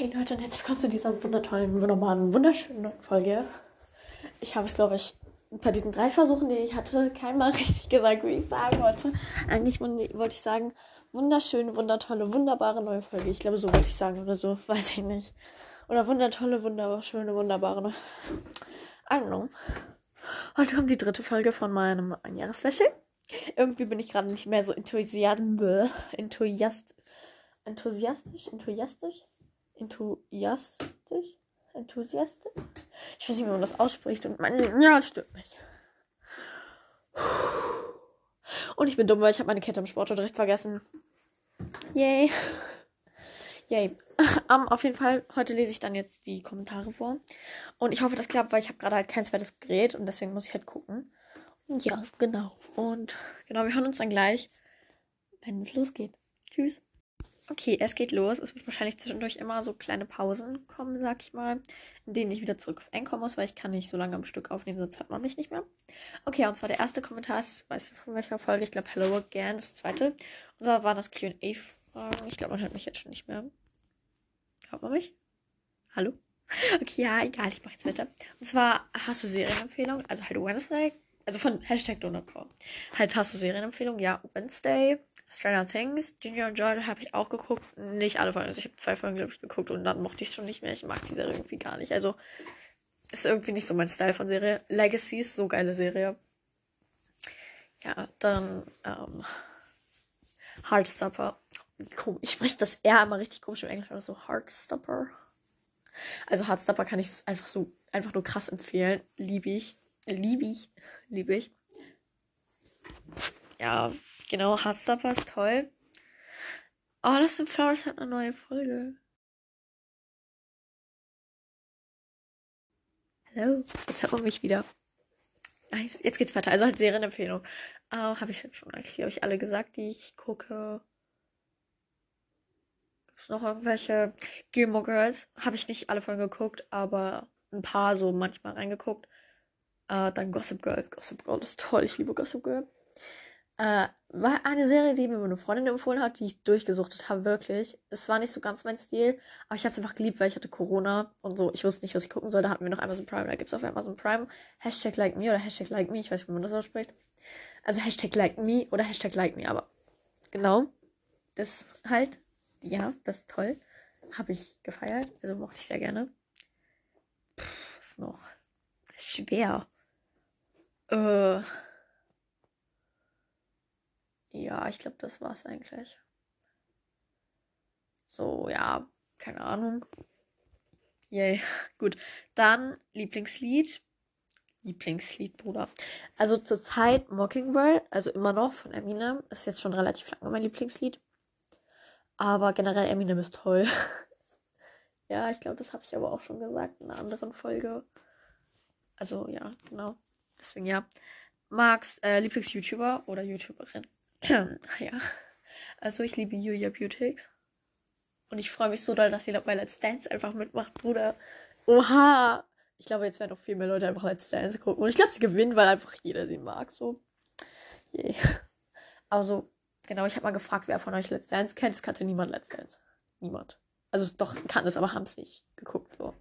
Hey Leute, und herzlich willkommen zu dieser wundertollen, wunderbaren, wunderschönen neuen Folge. Ich habe es, glaube ich, bei diesen drei Versuchen, die ich hatte, keinmal richtig gesagt, wie ich sagen wollte. Eigentlich wollte ich sagen, wunderschöne, wundertolle, wunderbare neue Folge. Ich glaube, so wollte ich sagen oder so, weiß ich nicht. Oder wundertolle, wunderschöne, wunderbare neue. Ahnung. Heute kommt die dritte Folge von meinem Einjahresspecial. Irgendwie bin ich gerade nicht mehr so enthusiast, enthusiast, enthusiastisch, enthusiastisch, enthusiastisch, enthusiastisch. Ich weiß nicht, wie man das ausspricht und mein, ja, stimmt nicht. Und ich bin dumm, weil ich habe meine Kette im Sportunterricht vergessen. Yay. Yay. Um, auf jeden Fall, heute lese ich dann jetzt die Kommentare vor. Und ich hoffe, das klappt, weil ich habe gerade halt kein zweites Gerät und deswegen muss ich halt gucken. Und ja, genau. Und genau, wir hören uns dann gleich, wenn es losgeht. Tschüss. Okay, es geht los. Es wird wahrscheinlich zwischendurch immer so kleine Pausen kommen, sag ich mal, in denen ich wieder zurück auf Anchor muss, weil ich kann nicht so lange am Stück aufnehmen, sonst hört man mich nicht mehr. Okay, und zwar der erste Kommentar ist, weiß ich von welcher Folge, ich glaube Hello Again, das zweite. Und zwar waren das Q&A-Fragen. Ich glaube, man hört mich jetzt schon nicht mehr. Hört man mich? Hallo? Okay, ja, egal, ich mache jetzt weiter. Und zwar hast du Serienempfehlung, also halt Wednesday, also von Hashtag Donutcore. Halt hast du Serienempfehlung, ja, Wednesday, Stranger Things, Ginger und Joy habe ich auch geguckt. Nicht alle Folgen. Also ich habe zwei Folgen, glaube ich, geguckt und dann mochte ich es schon nicht mehr. Ich mag die Serie irgendwie gar nicht. Also ist irgendwie nicht so mein Style von Serie. Legacy ist so geile Serie. Ja, dann ähm, Heartstopper. Ich spreche das R immer richtig komisch im Englischen, oder so Heartstopper. Also Heartstopper kann ich einfach so einfach nur krass empfehlen. Liebe ich. Liebe ich. Liebe ich. Ja, Genau, Heartstopper ist toll. Oh, Lost in Flowers hat eine neue Folge. Hallo, jetzt hört man mich wieder. Nice, jetzt geht's weiter. Also halt Serienempfehlung. Äh, habe ich schon eigentlich, habe ich alle gesagt, die ich gucke. Gibt's noch irgendwelche? Gilmore Girls. Habe ich nicht alle Folgen geguckt, aber ein paar so manchmal reingeguckt. Äh, dann Gossip Girl. Gossip Girl ist toll. Ich liebe Gossip Girl. Äh, war eine Serie, die mir meine Freundin empfohlen hat, die ich durchgesuchtet habe, wirklich. Es war nicht so ganz mein Stil, aber ich habe es einfach geliebt, weil ich hatte Corona und so. Ich wusste nicht, was ich gucken soll. Da hatten wir noch Amazon Prime. Da gibt es auf Amazon Prime Hashtag like me oder Hashtag like me. Ich weiß nicht, wie man das ausspricht. Also Hashtag like me oder Hashtag like me, aber genau. Das halt, ja, das ist toll. Habe ich gefeiert. Also mochte ich sehr gerne. Pff, ist noch schwer. Äh. Ja, ich glaube, das war's eigentlich. So, ja, keine Ahnung. Yay, gut. Dann Lieblingslied. Lieblingslied, Bruder. Also zurzeit Mockingbird, also immer noch von Eminem. Ist jetzt schon relativ lange mein Lieblingslied. Aber generell Eminem ist toll. ja, ich glaube, das habe ich aber auch schon gesagt in einer anderen Folge. Also ja, genau. Deswegen ja. Max, äh, Lieblings-YouTuber oder YouTuberin? Ja. Also ich liebe Julia Beautix. Und ich freue mich so doll, dass sie bei Let's Dance einfach mitmacht, Bruder. Oha! Ich glaube, jetzt werden noch viel mehr Leute einfach Let's Dance gucken. Und ich glaube, sie gewinnt, weil einfach jeder sie mag. So. Yeah. Also, genau, ich habe mal gefragt, wer von euch Let's Dance kennt. Es kannte niemand Let's Dance. Niemand. Also doch, kann es, aber haben es nicht geguckt. So.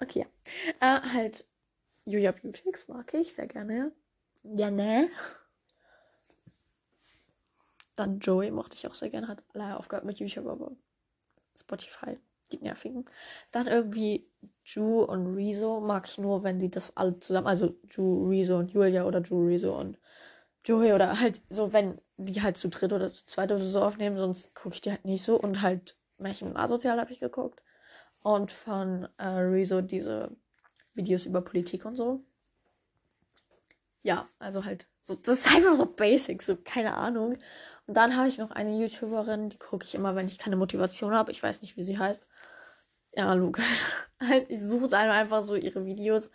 Okay, ja. Äh, halt, Julia Beautix mag ich sehr gerne. Gerne. Dann Joey mochte ich auch sehr gerne, hat leider aufgehört mit YouTube, aber Spotify, die nervigen. Dann irgendwie Ju und Rezo mag ich nur, wenn die das alle zusammen, also Ju, Rezo und Julia oder Ju, Rezo und Joey oder halt so, wenn die halt zu dritt oder zu zweit oder so aufnehmen, sonst gucke ich die halt nicht so. Und halt Märchen und Asozial habe ich geguckt. Und von äh, Rezo diese Videos über Politik und so. Ja, also halt, so, das ist einfach so basic, so keine Ahnung. Und dann habe ich noch eine YouTuberin, die gucke ich immer, wenn ich keine Motivation habe. Ich weiß nicht, wie sie heißt. Ja, logisch. halt, ich suche einfach so ihre Videos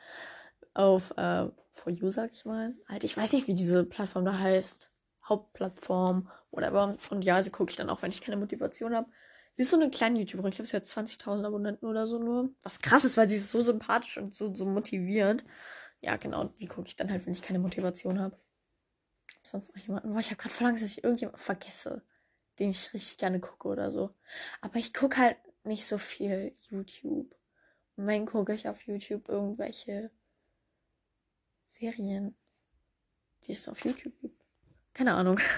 auf äh, For You, sag ich mal. Halt, ich weiß nicht, wie diese Plattform da heißt. Hauptplattform, whatever. Und ja, sie gucke ich dann auch, wenn ich keine Motivation habe. Sie ist so eine kleine YouTuberin. Ich glaube, sie hat 20.000 Abonnenten oder so nur. Was krass ist, weil sie ist so sympathisch und so, so motivierend. Ja, genau, die gucke ich dann halt, wenn ich keine Motivation habe sonst noch jemanden. Boah, ich habe gerade verlangt, dass ich irgendjemanden vergesse, den ich richtig gerne gucke oder so. Aber ich gucke halt nicht so viel YouTube. Und wenn gucke ich auf YouTube irgendwelche Serien, die es auf YouTube gibt. Keine Ahnung.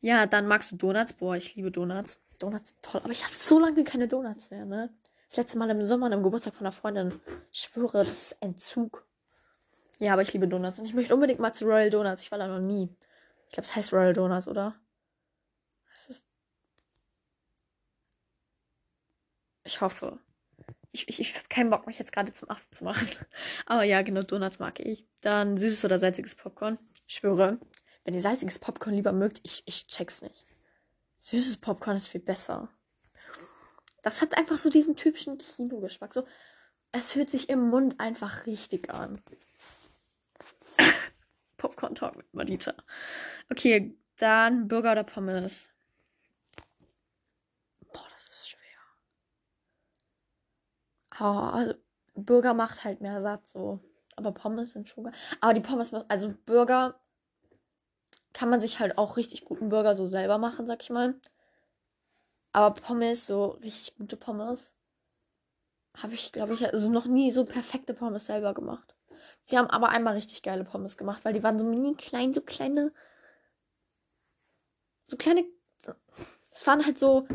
Ja, dann magst du Donuts. Boah, ich liebe Donuts. Donuts sind toll. Aber ich hatte so lange keine Donuts mehr, ne? Das letzte Mal im Sommer an einem Geburtstag von einer Freundin. Ich schwöre, das ist Entzug. Ja, aber ich liebe Donuts. Und ich möchte unbedingt mal zu Royal Donuts. Ich war da noch nie. Ich glaube, es heißt Royal Donuts, oder? Ich hoffe. Ich, ich, ich habe keinen Bock, mich jetzt gerade zum Affen zu machen. Aber ja, genau, Donuts mag ich. Dann süßes oder salziges Popcorn. Ich schwöre, wenn ihr salziges Popcorn lieber mögt, ich, ich check's nicht. Süßes Popcorn ist viel besser. Das hat einfach so diesen typischen Kinogeschmack. So, es fühlt sich im Mund einfach richtig an. Popcorn Talk mit Madita. Okay, dann Burger oder Pommes. Boah, das ist schwer. Oh, also Burger macht halt mehr satt so. Aber Pommes sind schon geil. Aber die Pommes, also Burger kann man sich halt auch richtig guten Burger so selber machen, sag ich mal. Aber Pommes, so richtig gute Pommes, habe ich, glaube ich, also noch nie so perfekte Pommes selber gemacht. Wir haben aber einmal richtig geile Pommes gemacht, weil die waren so mini klein, so kleine, so kleine, es waren halt so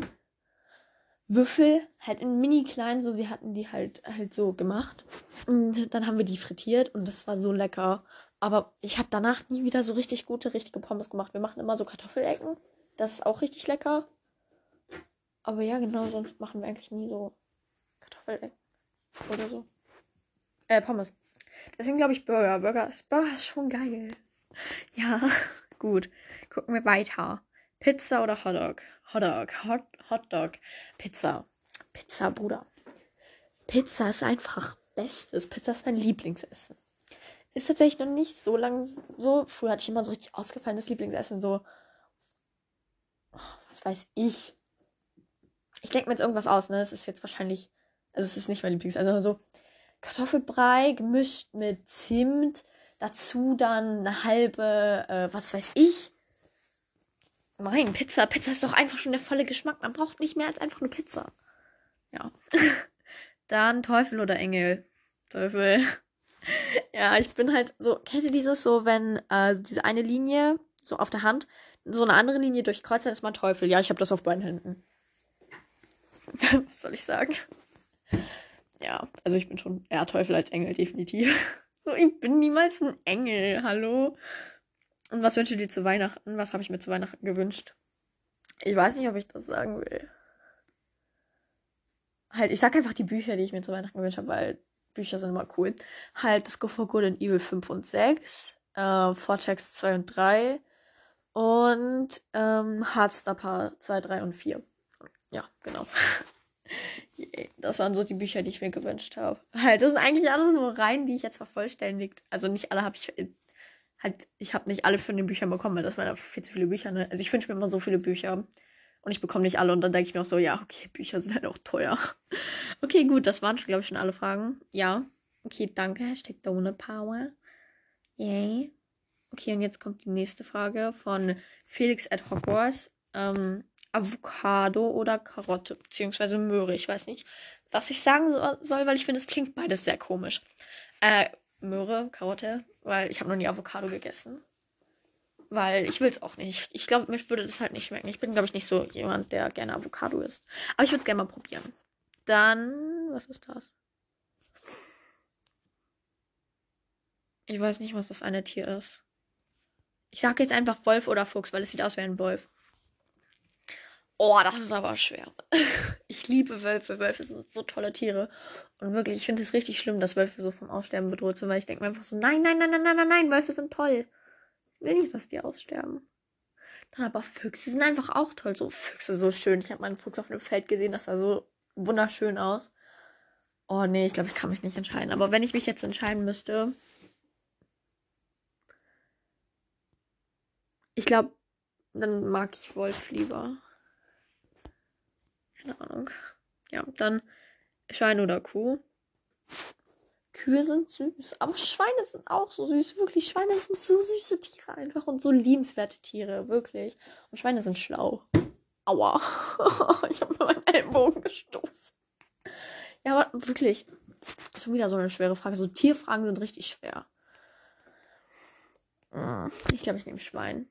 Würfel, halt in mini klein, so wir hatten die halt halt so gemacht. Und dann haben wir die frittiert und das war so lecker. Aber ich habe danach nie wieder so richtig gute, richtige Pommes gemacht. Wir machen immer so Kartoffelecken. Das ist auch richtig lecker. Aber ja, genau, sonst machen wir eigentlich nie so Kartoffelecken oder so. Äh, Pommes. Deswegen glaube ich Burger. Burger ist, Burger ist schon geil. Ja, gut. Gucken wir weiter. Pizza oder Hotdog? Hotdog. Hot, Hotdog. Pizza. Pizza, Bruder. Pizza ist einfach Bestes. Pizza ist mein Lieblingsessen ist tatsächlich noch nicht so lang so. Früher hatte ich immer so richtig ausgefallenes Lieblingsessen, so. Oh, was weiß ich. Ich denke mir jetzt irgendwas aus, ne? Es ist jetzt wahrscheinlich. Also, es ist nicht mein Lieblingsessen, aber so Kartoffelbrei gemischt mit Zimt. Dazu dann eine halbe, äh, was weiß ich. Nein, Pizza. Pizza ist doch einfach schon der volle Geschmack. Man braucht nicht mehr als einfach nur Pizza. Ja. dann Teufel oder Engel. Teufel. ja, ich bin halt so, kennt ihr dieses so, wenn äh, diese eine Linie so auf der Hand, so eine andere Linie durchkreuzt, dann ist man Teufel. Ja, ich habe das auf beiden Händen. Was soll ich sagen? Ja, also ich bin schon eher Teufel als Engel, definitiv. So, ich bin niemals ein Engel, hallo. Und was wünschst du dir zu Weihnachten? Was habe ich mir zu Weihnachten gewünscht? Ich weiß nicht, ob ich das sagen will. Halt, ich sag einfach die Bücher, die ich mir zu Weihnachten gewünscht habe, weil Bücher sind immer cool. Halt das Go for Good and Evil 5 und 6, äh, Vortex 2 und 3 und ähm, Heartstopper 2, 3 und 4. Ja, genau. das waren so die Bücher, die ich mir gewünscht habe. Halt, das sind eigentlich alles nur Reihen, die ich jetzt vervollständigt. Also nicht alle habe ich halt, ich habe nicht alle von den Büchern bekommen, weil das waren viel zu viele Bücher. Ne? Also ich wünsche mir immer so viele Bücher. Und ich bekomme nicht alle. Und dann denke ich mir auch so, ja, okay, Bücher sind halt auch teuer. Okay, gut, das waren, glaube ich, schon alle Fragen. Ja. Okay, danke. Hashtag Donut Power. Yay. Okay, und jetzt kommt die nächste Frage von Felix at Hogwarts. Ähm, Avocado oder Karotte, beziehungsweise Möhre. Ich weiß nicht, was ich sagen soll, weil ich finde, es klingt beides sehr komisch. Äh, Möhre, Karotte, weil ich habe noch nie Avocado gegessen. Weil ich will es auch nicht. Ich glaube, mir würde das halt nicht schmecken. Ich bin, glaube ich, nicht so jemand, der gerne Avocado isst. Aber ich würde es gerne mal probieren. Dann, was ist das? Ich weiß nicht, was das eine Tier ist. Ich sage jetzt einfach Wolf oder Fuchs, weil es sieht aus wie ein Wolf. Oh, das ist aber schwer. Ich liebe Wölfe. Wölfe sind so tolle Tiere. Und wirklich, ich finde es richtig schlimm, dass Wölfe so vom Aussterben bedroht sind, weil ich denke mir einfach so, nein, nein, nein, nein, nein, nein, nein, Wölfe sind toll will nicht, dass die aussterben. Dann aber Füchse sind einfach auch toll. So Füchse, so schön. Ich habe meinen Fuchs auf einem Feld gesehen, das sah so wunderschön aus. Oh nee, ich glaube, ich kann mich nicht entscheiden. Aber wenn ich mich jetzt entscheiden müsste. Ich glaube, dann mag ich Wolf lieber. Keine Ahnung. Ja, dann Schein oder Kuh. Kühe sind süß, aber Schweine sind auch so süß. Wirklich, Schweine sind so süße Tiere einfach und so liebenswerte Tiere, wirklich. Und Schweine sind schlau. Aua. ich habe mir meinen Ellenbogen gestoßen. Ja, aber wirklich. Schon wieder so eine schwere Frage. So Tierfragen sind richtig schwer. Ich glaube, ich nehme Schwein.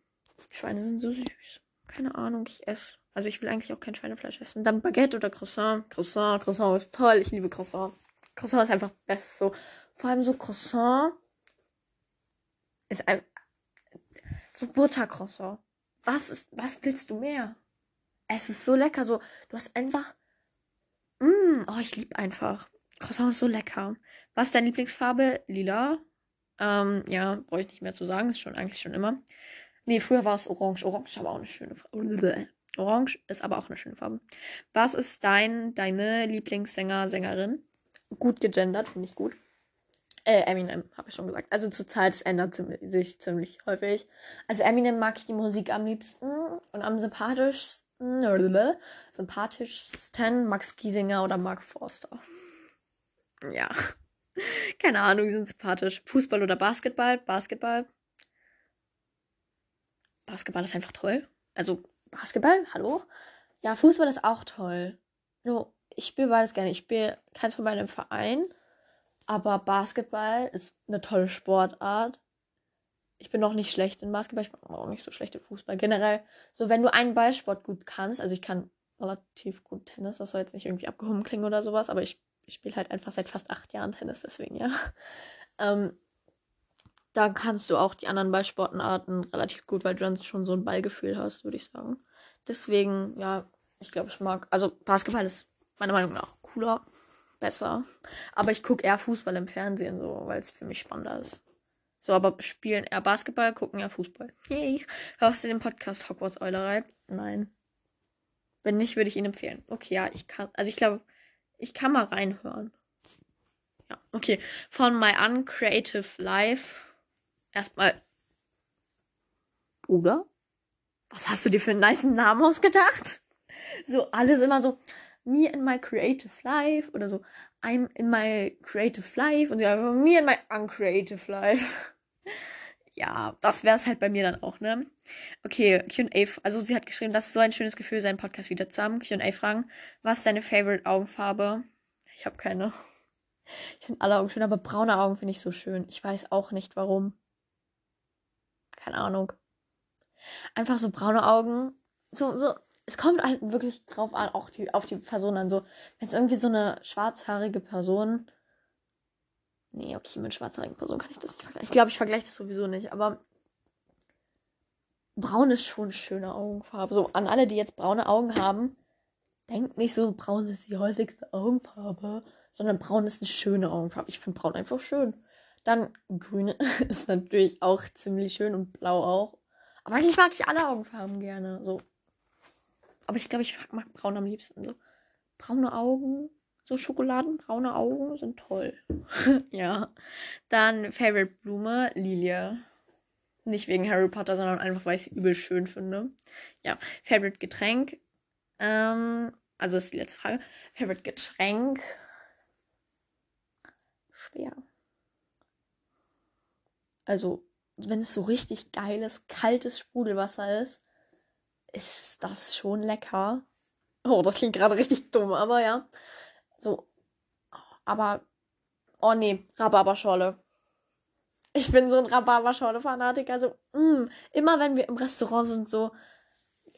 Schweine sind so süß. Keine Ahnung, ich esse. Also ich will eigentlich auch kein Schweinefleisch essen. Dann Baguette oder Croissant. Croissant, Croissant ist toll. Ich liebe Croissant. Croissant ist einfach best so. Vor allem so Croissant ist ein so Buttercroissant. Was ist was willst du mehr? Es ist so lecker so. Du hast einfach mm, oh, ich liebe einfach. Croissant ist so lecker. Was ist deine Lieblingsfarbe? Lila. Ähm, ja, brauche ich nicht mehr zu sagen. Ist schon eigentlich schon immer. Nee, früher war es orange. Orange ist aber auch eine schöne Farbe. Orange ist aber auch eine schöne Farbe. Was ist dein, deine Lieblingssänger, Sängerin? Gut gegendert, finde ich gut. Äh, Eminem, habe ich schon gesagt. Also zur Zeit, es ändert sich ziemlich häufig. Also Eminem mag ich die Musik am liebsten und am sympathischsten, sympathischsten Max Giesinger oder Mark Forster. Ja. Keine Ahnung, die sind sympathisch. Fußball oder Basketball? Basketball. Basketball ist einfach toll. Also Basketball, hallo? Ja, Fußball ist auch toll. No, ich spiele beides gerne. Ich spiele keins von beiden im Verein. Aber Basketball ist eine tolle Sportart. Ich bin noch nicht schlecht in Basketball, ich bin auch nicht so schlecht in Fußball. Generell, so wenn du einen Ballsport gut kannst, also ich kann relativ gut Tennis, das soll jetzt nicht irgendwie abgehoben klingen oder sowas, aber ich, ich spiele halt einfach seit fast acht Jahren Tennis, deswegen ja. Ähm, dann kannst du auch die anderen Ballsportarten relativ gut, weil du dann schon so ein Ballgefühl hast, würde ich sagen. Deswegen, ja, ich glaube, ich mag. Also Basketball ist meiner Meinung nach cooler, besser. Aber ich gucke eher Fußball im Fernsehen, so, weil es für mich spannender ist. So, aber spielen eher Basketball, gucken eher Fußball. Yay. Hörst du den Podcast Hogwarts Eulerei? Nein. Wenn nicht, würde ich ihn empfehlen. Okay, ja, ich kann. Also ich glaube, ich kann mal reinhören. Ja, okay. Von My Uncreative Life erstmal, Bruder, was hast du dir für einen nice Namen ausgedacht? So, alles immer so, me in my creative life oder so, I'm in my creative life und sie einfach, me in my uncreative life. ja, das wäre es halt bei mir dann auch, ne? Okay, QA, also sie hat geschrieben, das ist so ein schönes Gefühl, seinen Podcast wieder zu haben. QA-Fragen. Was ist deine Favorite Augenfarbe? Ich habe keine. Ich finde alle Augen schön, aber braune Augen finde ich so schön. Ich weiß auch nicht warum. Keine Ahnung. Einfach so braune Augen. So, so. Es kommt halt wirklich drauf an, auch die, auf die Person an. So, wenn es irgendwie so eine schwarzhaarige Person. Nee, okay, mit schwarzhaarigen Person kann ich das nicht vergleichen. Ich glaube, ich vergleiche das sowieso nicht, aber braun ist schon schöne Augenfarbe. So, an alle, die jetzt braune Augen haben, denkt nicht so, braun ist die häufigste Augenfarbe, sondern braun ist eine schöne Augenfarbe. Ich finde braun einfach schön. Dann grün ist natürlich auch ziemlich schön und blau auch. Aber eigentlich mag ich alle Augenfarben gerne. So. Aber ich glaube, ich mag braun am liebsten. So. Braune Augen, so schokoladenbraune Augen sind toll. ja. Dann Favorite Blume, Lilie. Nicht wegen Harry Potter, sondern einfach, weil ich sie übel schön finde. Ja. Favorite Getränk. Ähm, also ist die letzte Frage. Favorite Getränk. Schwer. Also, wenn es so richtig geiles, kaltes Sprudelwasser ist, ist das schon lecker. Oh, das klingt gerade richtig dumm, aber ja. So. Aber. Oh nee, Rhabarberschorle. Ich bin so ein Rhabarberschorle-Fanatiker. Also, mh, immer wenn wir im Restaurant sind, so.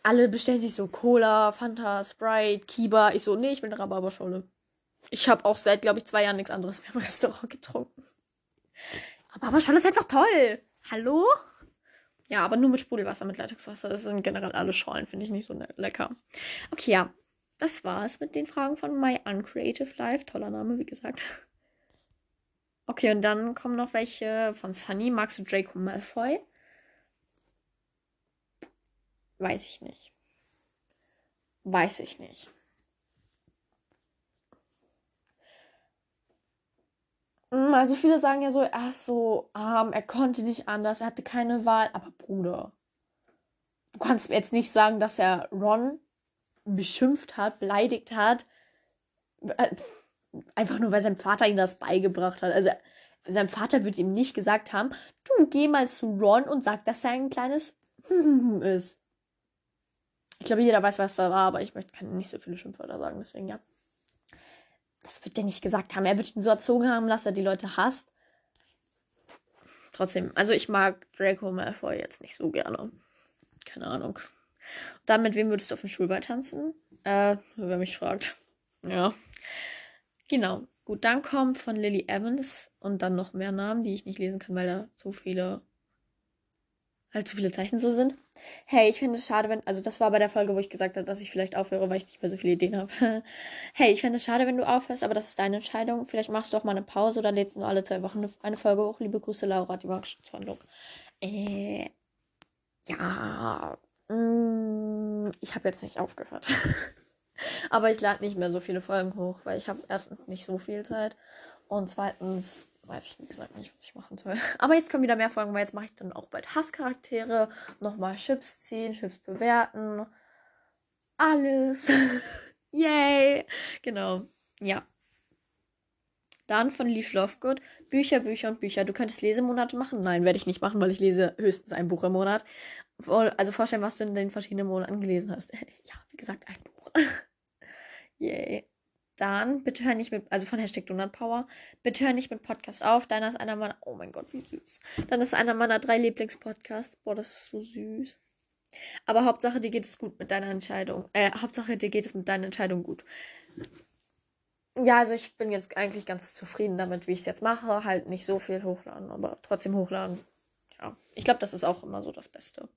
Alle bestellen sich so Cola, Fanta, Sprite, Kiba. Ich so, nee, ich will eine Rhabarberschorle. Ich habe auch seit, glaube ich, zwei Jahren nichts anderes mehr im Restaurant getrunken. Aber Aberschale ist einfach toll. Hallo? Ja, aber nur mit Sprudelwasser, mit Leitungswasser. Das sind generell alle Schorlen, finde ich nicht so ne-, lecker. Okay, ja. Das war's mit den Fragen von My Uncreative Life. Toller Name, wie gesagt. Okay, und dann kommen noch welche von Sunny. Magst du Draco Malfoy? Weiß ich nicht. Weiß ich nicht. Also viele sagen ja so, er ist so arm, er konnte nicht anders, er hatte keine Wahl. Aber Bruder, du kannst mir jetzt nicht sagen, dass er Ron beschimpft hat, beleidigt hat. Äh, einfach nur, weil sein Vater ihm das beigebracht hat. Also sein Vater wird ihm nicht gesagt haben, du geh mal zu Ron und sag, dass er ein kleines ist. Ich glaube, jeder weiß, was da war, aber ich möchte nicht so viele Schimpfwörter sagen, deswegen ja. Das wird der nicht gesagt haben. Er wird ihn so erzogen haben, dass er die Leute hasst. Trotzdem, also ich mag Draco Malfoy jetzt nicht so gerne. Keine Ahnung. Dann mit wem würdest du auf dem Schulball tanzen? Äh, wer mich fragt. Ja. Genau. Gut, dann kommt von Lily Evans und dann noch mehr Namen, die ich nicht lesen kann, weil da so viele halt zu viele Zeichen so sind. Hey, ich finde es schade, wenn, also das war bei der Folge, wo ich gesagt habe, dass ich vielleicht aufhöre, weil ich nicht mehr so viele Ideen habe. hey, ich finde es schade, wenn du aufhörst, aber das ist deine Entscheidung. Vielleicht machst du auch mal eine Pause oder lädst nur alle zwei Wochen eine Folge hoch. Liebe Grüße, Laura, die magische Zwandlung. Äh, ja, mm, ich habe jetzt nicht aufgehört. aber ich lade nicht mehr so viele Folgen hoch, weil ich habe erstens nicht so viel Zeit und zweitens weiß ich wie gesagt nicht, was ich machen soll. Aber jetzt kommen wieder mehr Folgen, weil jetzt mache ich dann auch bald Hasscharaktere, nochmal Chips ziehen, Chips bewerten. Alles. Yay! Genau. Ja. Dann von Leaf Lovegood. Bücher, Bücher und Bücher. Du könntest Lesemonate machen? Nein, werde ich nicht machen, weil ich lese höchstens ein Buch im Monat. Also vorstellen, was du in den verschiedenen Monaten gelesen hast. ja, wie gesagt, ein Buch. Dann bitte hör nicht mit, also von Hashtag Donutpower, bitte hör nicht mit Podcast auf. Deiner ist einer meiner, oh mein Gott, wie süß. Dann ist einer meiner drei Lieblingspodcasts. Boah, das ist so süß. Aber Hauptsache, dir geht es gut mit deiner Entscheidung. Äh, Hauptsache, dir geht es mit deiner Entscheidung gut. Ja, also ich bin jetzt eigentlich ganz zufrieden damit, wie ich es jetzt mache. Halt nicht so viel hochladen, aber trotzdem hochladen. Ja, ich glaube, das ist auch immer so das Beste.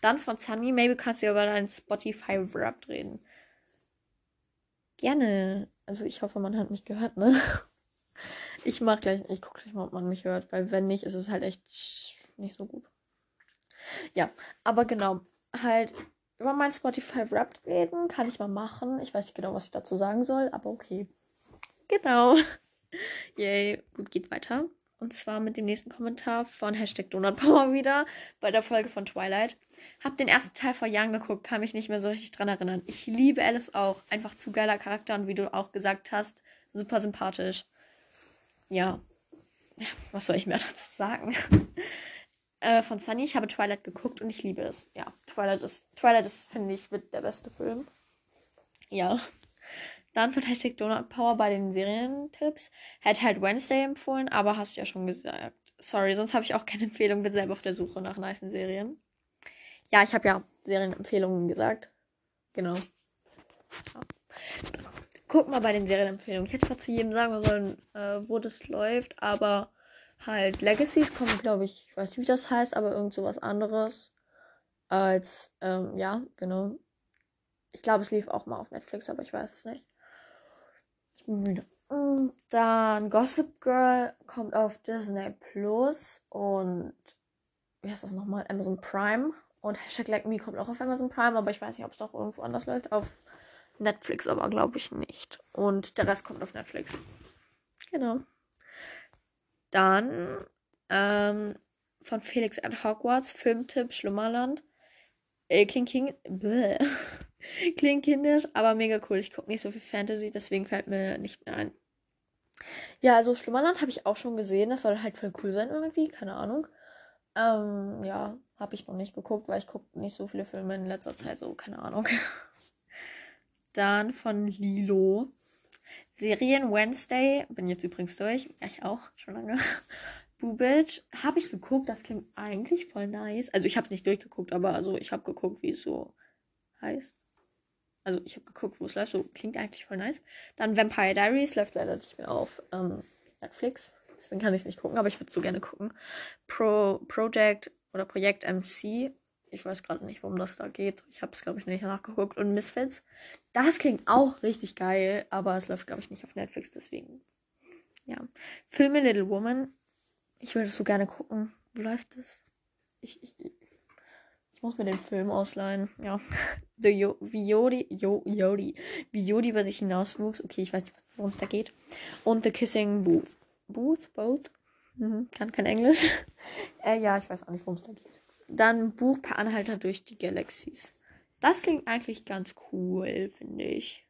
Dann von Sunny, maybe kannst du über deinen Spotify-Rap reden. Gerne. Also ich hoffe, man hat mich gehört, ne? Ich mach gleich, ich gucke gleich mal, ob man mich hört, weil wenn nicht, ist es halt echt nicht so gut. Ja, aber genau, halt über mein Spotify Rap reden kann ich mal machen. Ich weiß nicht genau, was ich dazu sagen soll, aber okay. Genau. Yay, gut, geht weiter. Und zwar mit dem nächsten Kommentar von Hashtag Donutpower wieder bei der Folge von Twilight. Hab den ersten Teil vor Jahren geguckt, kann mich nicht mehr so richtig dran erinnern. Ich liebe Alice auch. Einfach zu geiler Charakter und wie du auch gesagt hast, super sympathisch. Ja. Was soll ich mehr dazu sagen? äh, von Sunny, ich habe Twilight geguckt und ich liebe es. Ja, Twilight ist, Twilight ist, finde ich, mit der beste Film. Ja. Dann Hashtag Donut Power bei den Serientipps. Hätte halt Wednesday empfohlen, aber hast du ja schon gesagt. Sorry, sonst habe ich auch keine Empfehlung. Bin selber auf der Suche nach nice Serien. Ja, ich habe ja Serienempfehlungen gesagt. Genau. Ja. Guck mal bei den Serienempfehlungen. Ich hätte zwar zu jedem sagen sollen, äh, wo das läuft, aber halt Legacies kommt, glaube ich, ich weiß nicht, wie das heißt, aber irgend so was anderes als, ähm, ja, genau. Ich glaube, es lief auch mal auf Netflix, aber ich weiß es nicht. Müde. Dann Gossip Girl kommt auf Disney Plus und wie heißt das nochmal? Amazon Prime. Und Hashtag Like Me kommt auch auf Amazon Prime, aber ich weiß nicht, ob es doch irgendwo anders läuft. Auf Netflix aber glaube ich nicht. Und der Rest kommt auf Netflix. Genau. Dann ähm, von Felix at Hogwarts, Filmtipp Schlummerland. Äh, klingt, king, klingt kindisch, aber mega cool. Ich gucke nicht so viel Fantasy, deswegen fällt mir nicht mehr ein. Ja, also Schlummerland habe ich auch schon gesehen. Das soll halt voll cool sein irgendwie, keine Ahnung. Ähm, ja, habe ich noch nicht geguckt, weil ich gucke nicht so viele Filme in letzter Zeit, so keine Ahnung. Dann von Lilo. Serien Wednesday. Bin jetzt übrigens durch. Ich auch. Schon lange. Boobage. Habe ich geguckt. Das klingt eigentlich voll nice. Also ich habe es nicht durchgeguckt, aber also ich habe geguckt, wie es so heißt. Also ich habe geguckt, wo es läuft. So klingt eigentlich voll nice. Dann Vampire Diaries läuft leider nicht mehr auf ähm, Netflix. Deswegen kann ich es nicht gucken, aber ich würde so gerne gucken. Pro Project oder Projekt MC. Ich weiß gerade nicht, worum das da geht. Ich habe es, glaube ich, nicht nachgeguckt. Und Misfits. Das klingt auch richtig geil, aber es läuft, glaube ich, nicht auf Netflix, deswegen. Ja. Filme Little Woman. Ich würde es so gerne gucken. Wo läuft das? Ich, ich muss mir den Film ausleihen. Ja. The jo wie Jodi, jo Jodi, wie Jodi über sich hinauswuchs. Okay, ich weiß nicht, worum es da geht. Und The Kissing Booth. Booth? Both? Mhm, kann kein Englisch. äh, ja, ich weiß auch nicht, worum es da geht. Dann Buch Per Anhalter durch die Galaxies. Das klingt eigentlich ganz cool, finde ich.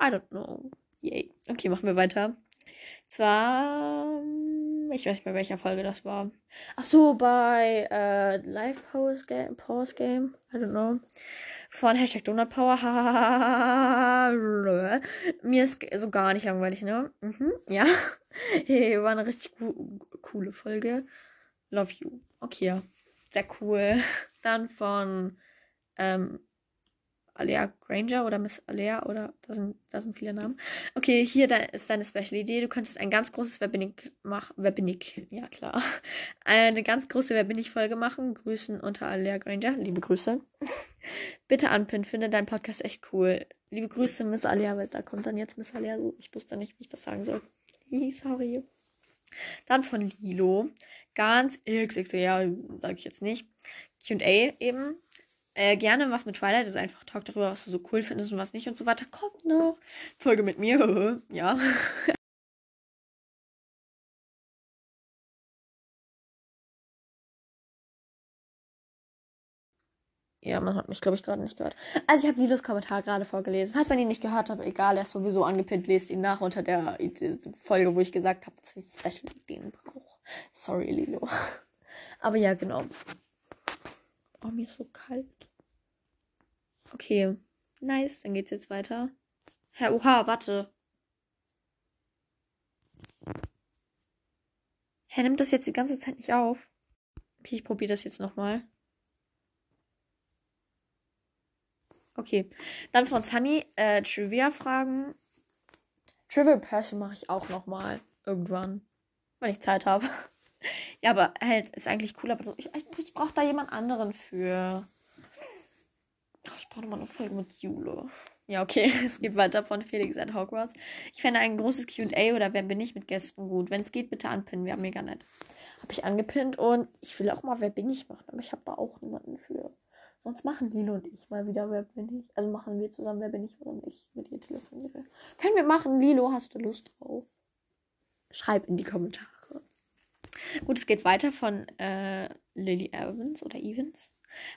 I don't know. Yay. Okay, machen wir weiter. Zwar, ich weiß nicht mehr, welcher Folge das war. Ach so, bei äh, Live Pause Game, Pause Game. I don't know. von Hashtag Donut Power. Mir ist so gar nicht langweilig, ne? Mhm, ja. Hey, war eine richtig co coole Folge. Love you. Okay. Sehr cool. Dann von ähm, Alea Granger oder Miss Alea oder da sind, da sind viele Namen. Okay, hier da ist deine Special-Idee. Du könntest ein ganz großes Webinik machen. Webinik, ja klar. Eine ganz große Webinik-Folge machen. Grüßen unter Alea Granger. Liebe Grüße. Bitte anpinnen. Finde deinen Podcast echt cool. Liebe Grüße, Miss Alea, da kommt dann jetzt Miss Alea. Ich wusste nicht, wie ich das sagen soll. Sorry. Dann von Lilo. Ganz XXL, ja, sage ich jetzt nicht. QA eben. Äh, gerne was mit Twilight, also einfach talk darüber, was du so cool findest und was nicht und so weiter. Kommt noch. Folge mit mir, ja. Ja, man hat mich, glaube ich, gerade nicht gehört. Also ich habe Lilos Kommentar gerade vorgelesen. Falls man ihn nicht gehört hat, egal, er ist sowieso angepinnt, lest ihn nach unter der Folge, wo ich gesagt habe, dass ich Special-Ideen brauche. Sorry, Lilo. Aber ja, genau. Oh, mir ist so kalt. Okay. Nice, dann geht's jetzt weiter. Herr, oha, warte. Herr nimmt das jetzt die ganze Zeit nicht auf. Okay, ich probiere das jetzt nochmal. Okay. Dann von Sunny äh, Trivia-Fragen. Trivial Person mache ich auch nochmal. Irgendwann. Wenn ich Zeit habe. ja, aber halt, ist eigentlich cool, aber so, ich, ich brauche da jemand anderen für. Ich brauche nochmal eine Folge mit Jule. Ja, okay. Es geht weiter von Felix at Hogwarts. Ich fände ein großes QA oder wer bin ich mit Gästen gut. Wenn es geht, bitte anpinnen. Wäre mega nett. Habe ich angepinnt und ich will auch mal Wer bin ich machen, aber ich habe da auch niemanden für. Sonst machen Lilo und ich mal wieder Wer bin ich. Also machen wir zusammen Wer bin ich, warum ich mit ihr telefoniere. Können wir machen, Lilo, hast du Lust drauf? Schreib in die Kommentare. Gut, es geht weiter von äh, Lily Evans oder Evans.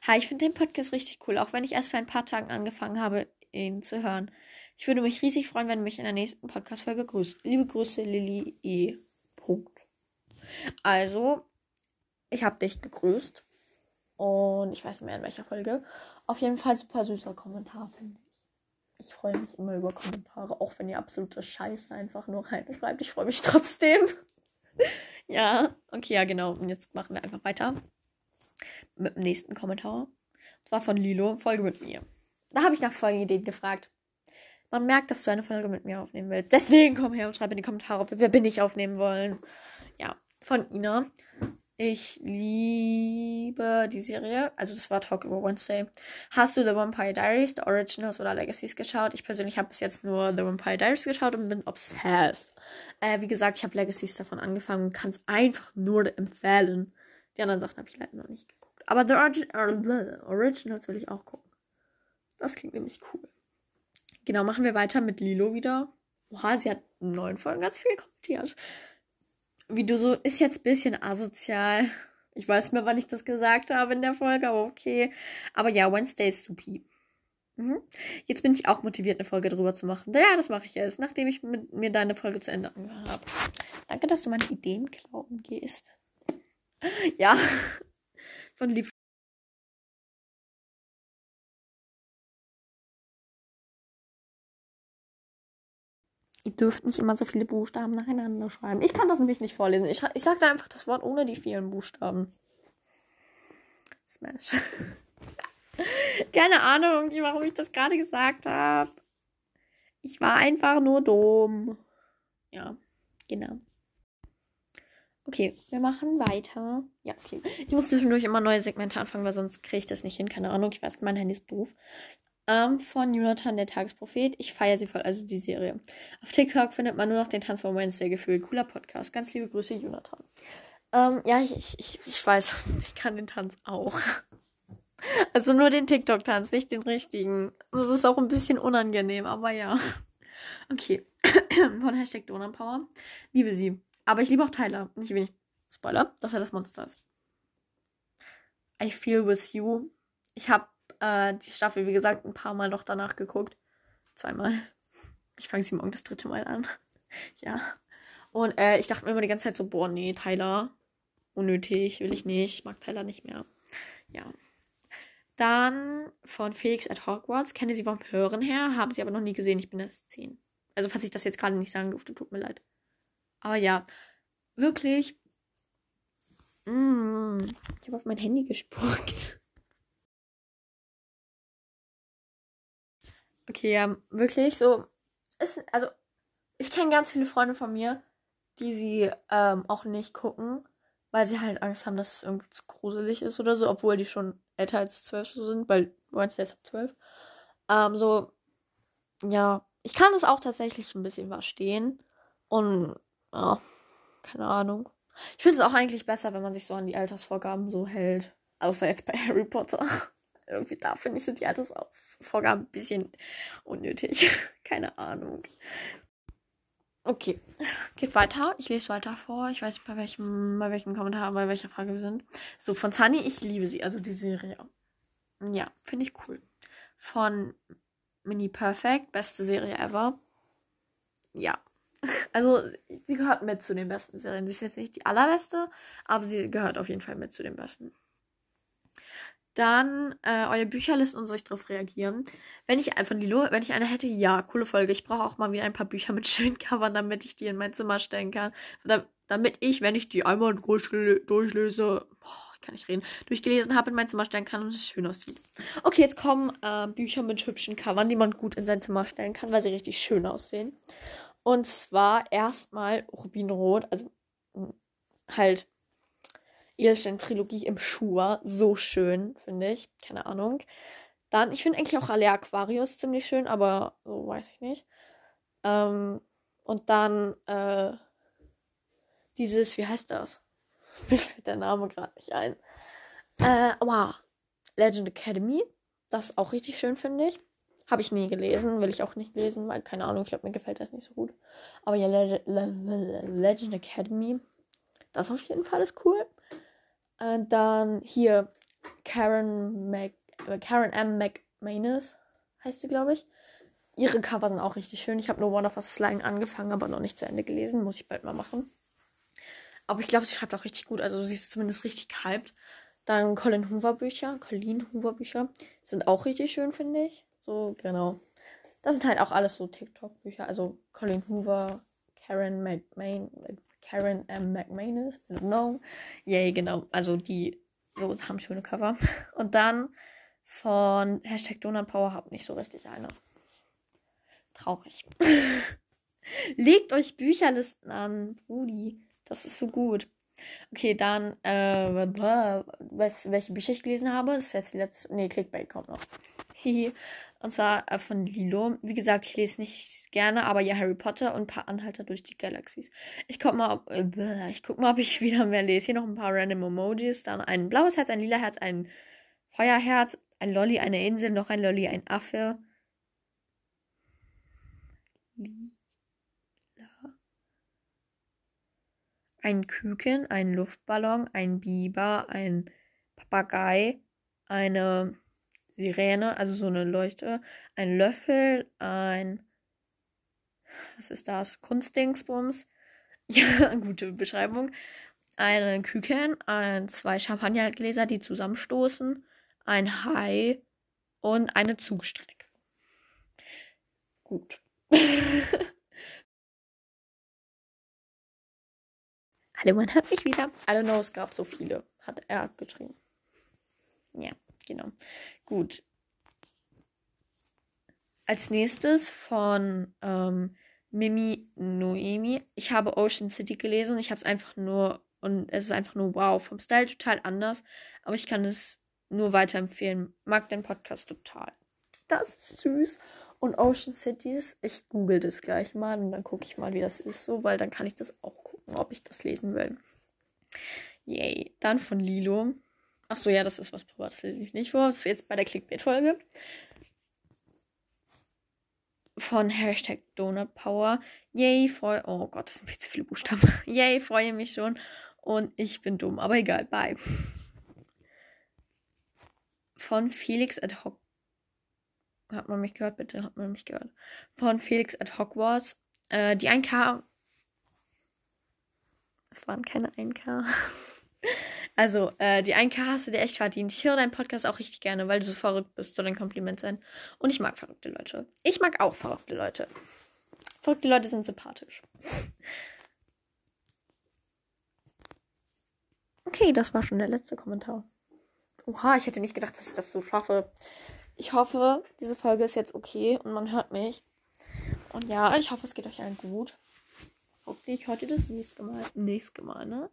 Hi, ich finde den Podcast richtig cool, auch wenn ich erst vor ein paar Tagen angefangen habe, ihn zu hören. Ich würde mich riesig freuen, wenn du mich in der nächsten Podcast-Folge grüßt. Liebe Grüße, Lily E. Punkt. Also, ich habe dich gegrüßt. Und ich weiß nicht mehr in welcher Folge. Auf jeden Fall super süßer Kommentar, finde ich. Ich freue mich immer über Kommentare, auch wenn ihr absolute Scheiße einfach nur reinschreibt. Ich freue mich trotzdem. ja, okay, ja, genau. Und jetzt machen wir einfach weiter mit dem nächsten Kommentar. Und zwar von Lilo, Folge mit mir. Da habe ich nach Folgenideen gefragt. Man merkt, dass du eine Folge mit mir aufnehmen willst. Deswegen komm her und schreib in die Kommentare, ob wir Wer bin ich aufnehmen wollen. Ja, von Ina. Ich liebe die Serie. Also das war Talk Over Wednesday. Hast du The Vampire Diaries, The Originals oder Legacies geschaut? Ich persönlich habe bis jetzt nur The Vampire Diaries geschaut und bin obsessed. Äh, wie gesagt, ich habe Legacies davon angefangen und kann es einfach nur empfehlen. Die anderen Sachen habe ich leider noch nicht geguckt. Aber The Origi uh, Originals will ich auch gucken. Das klingt nämlich cool. Genau, machen wir weiter mit Lilo wieder. Oha, sie hat in neun Folgen ganz viel kommentiert wie du so, ist jetzt ein bisschen asozial. Ich weiß mehr, wann ich das gesagt habe in der Folge, aber okay. Aber ja, Wednesday ist supi. Mhm. Jetzt bin ich auch motiviert, eine Folge drüber zu machen. Ja, das mache ich jetzt, nachdem ich mir deine Folge zu Ende angehört habe. Danke, dass du meine Ideen klauen gehst. Ja. Von lieb Ihr dürft nicht immer so viele Buchstaben nacheinander schreiben. Ich kann das nämlich nicht vorlesen. Ich, ich sage da einfach das Wort ohne die vielen Buchstaben. Smash. Keine Ahnung, warum ich das gerade gesagt habe. Ich war einfach nur dumm. Ja, genau. Okay, wir machen weiter. Ja, okay. Ich muss zwischendurch immer neue Segmente anfangen, weil sonst kriege ich das nicht hin. Keine Ahnung, ich weiß, mein Handy ist doof ähm, von Jonathan, der Tagesprophet. Ich feiere sie voll, also die Serie. Auf TikTok findet man nur noch den Tanz von Wednesday gefühlt. Cooler Podcast. Ganz liebe Grüße, Jonathan. Ähm, ja, ich, ich, ich, ich weiß, ich kann den Tanz auch. Also nur den TikTok-Tanz, nicht den richtigen. Das ist auch ein bisschen unangenehm, aber ja. Okay. Von Hashtag Donaupower. Liebe sie. Aber ich liebe auch Tyler. Nicht wenig Spoiler, dass er das Monster ist. I feel with you. Ich habe äh, die Staffel, wie gesagt, ein paar Mal noch danach geguckt. Zweimal. Ich fange sie morgen das dritte Mal an. ja. Und äh, ich dachte mir immer die ganze Zeit so, boah, nee, Tyler, unnötig, will ich nicht. Ich mag Tyler nicht mehr. Ja. Dann von Felix at Hogwarts. Kenne sie vom Hören her, habe sie aber noch nie gesehen. Ich bin erst 10. Also, falls ich das jetzt gerade nicht sagen durfte, tut mir leid. Aber ja, wirklich. Mm, ich habe auf mein Handy gespuckt. Okay, ja, wirklich so. Ist, also, ich kenne ganz viele Freunde von mir, die sie ähm, auch nicht gucken, weil sie halt Angst haben, dass es irgendwie zu gruselig ist oder so, obwohl die schon älter als zwölf sind, weil meinst jetzt ab zwölf. Ähm, so, ja, ich kann es auch tatsächlich ein bisschen verstehen. Und, ja, keine Ahnung. Ich finde es auch eigentlich besser, wenn man sich so an die Altersvorgaben so hält. Außer jetzt bei Harry Potter. Irgendwie da finde ich, sind die Altersvorgaben ein bisschen unnötig. keine Ahnung. Okay, geht weiter. Ich lese weiter vor. Ich weiß nicht, bei welchem, bei welchem Kommentar, bei welcher Frage wir sind. So, von Sunny, ich liebe sie, also die Serie. Ja, finde ich cool. Von Mini Perfect, beste Serie ever. Ja. Also, sie gehört mit zu den besten Serien. Sie ist jetzt nicht die allerbeste, aber sie gehört auf jeden Fall mit zu den besten. Dann äh, eure Bücherlisten und soll ich darauf reagieren. Wenn ich von Lilo, wenn ich eine hätte, ja, coole Folge. Ich brauche auch mal wieder ein paar Bücher mit schönen Covern, damit ich die in mein Zimmer stellen kann. Da, damit ich, wenn ich die einmal durchlese, boah, kann ich reden, durchgelesen habe, in mein Zimmer stellen kann und es schön aussieht. Okay, jetzt kommen äh, Bücher mit hübschen Covern, die man gut in sein Zimmer stellen kann, weil sie richtig schön aussehen. Und zwar erstmal Rubinrot, also halt Edelstein-Trilogie im Schuh So schön, finde ich. Keine Ahnung. Dann, ich finde eigentlich auch Alea Aquarius ziemlich schön, aber so weiß ich nicht. Ähm, und dann äh, dieses, wie heißt das? Mir fällt der Name gerade nicht ein. Äh, wow. Legend Academy. Das ist auch richtig schön, finde ich. Habe ich nie gelesen, will ich auch nicht lesen, weil keine Ahnung, ich glaube, mir gefällt das nicht so gut. Aber ja, Le Le Legend Academy, das auf jeden Fall ist cool. Äh, dann hier Karen, Mac, äh, Karen M. McManus heißt sie, glaube ich. Ihre Cover sind auch richtig schön. Ich habe nur One of Us Slang angefangen, aber noch nicht zu Ende gelesen. Muss ich bald mal machen. Aber ich glaube, sie schreibt auch richtig gut. Also sie ist zumindest richtig gehypt. Dann Colin Hoover Bücher. Colin Hoover Bücher sind auch richtig schön, finde ich. So, genau. Das sind halt auch alles so TikTok-Bücher. Also Colin Hoover, Karen McMahon, Karen M. McManus, I don't know. Yay, genau. Also die so haben schöne Cover. Und dann von Hashtag Donut Power hab nicht so richtig eine. Traurig. Legt euch Bücherlisten an, Brudi. Das ist so gut. Okay, dann, äh, was, welche Bücher ich gelesen habe. Das ist jetzt die letzte. Nee, Clickbait kommt noch. Und zwar äh, von Lilo. Wie gesagt, ich lese nicht gerne, aber ja, Harry Potter und ein paar Anhalter durch die Galaxies. Ich guck mal, ob, äh, ich guck mal, ob ich wieder mehr lese. Hier noch ein paar random Emojis. Dann ein blaues Herz, ein lila Herz, ein Feuerherz, ein Lolly, eine Insel, noch ein Lolly, ein Affe. Lila. Ein Küken, ein Luftballon, ein Biber, ein Papagei, eine Sirene, also so eine Leuchte, ein Löffel, ein was ist das? Kunstdingsbums. Ja, gute Beschreibung. Eine Küken, ein, zwei Champagnergläser, die zusammenstoßen, ein Hai und eine Zugstrecke. Gut. Hallo, man hört mich wieder. I don't know, es gab so viele, hat er geschrieben. Ja genau. Gut. Als nächstes von ähm, Mimi Noemi. Ich habe Ocean City gelesen. Ich habe es einfach nur und es ist einfach nur wow. Vom Style total anders, aber ich kann es nur weiterempfehlen. Mag den Podcast total. Das ist süß. Und Ocean Cities, ich google das gleich mal und dann gucke ich mal, wie das ist so, weil dann kann ich das auch gucken, ob ich das lesen will. Yay. Dann von Lilo. Ach so, ja, das ist was Privates, lese ich nicht vor. Das ist jetzt bei der Clickbait-Folge. Von Hashtag Donut Power. Yay, freue. Oh Gott, das sind viel zu viele Buchstaben. Yay, freue mich schon. Und ich bin dumm, aber egal, bye. Von Felix at Hoc. Hat man mich gehört, bitte? Hat man mich gehört? Von Felix at Hogwarts. Äh, die 1K. Es waren keine 1K. Also, äh, die 1K hast du dir echt verdient. Ich höre deinen Podcast auch richtig gerne, weil du so verrückt bist. Soll ein Kompliment sein. Und ich mag verrückte Leute. Ich mag auch verrückte Leute. Verrückte Leute sind sympathisch. Okay, das war schon der letzte Kommentar. Oha, ich hätte nicht gedacht, dass ich das so schaffe. Ich hoffe, diese Folge ist jetzt okay und man hört mich. Und ja, ich hoffe, es geht euch allen gut. Hoffentlich hört ihr das nächste Mal. Nächste Mal, ne?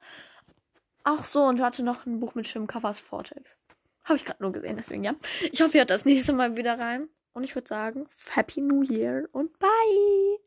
Ach so, und warte noch ein Buch mit schönem Covers Vortex. Habe ich gerade nur gesehen, deswegen ja. Ich hoffe, ihr hört das nächste Mal wieder rein. Und ich würde sagen, Happy New Year und bye!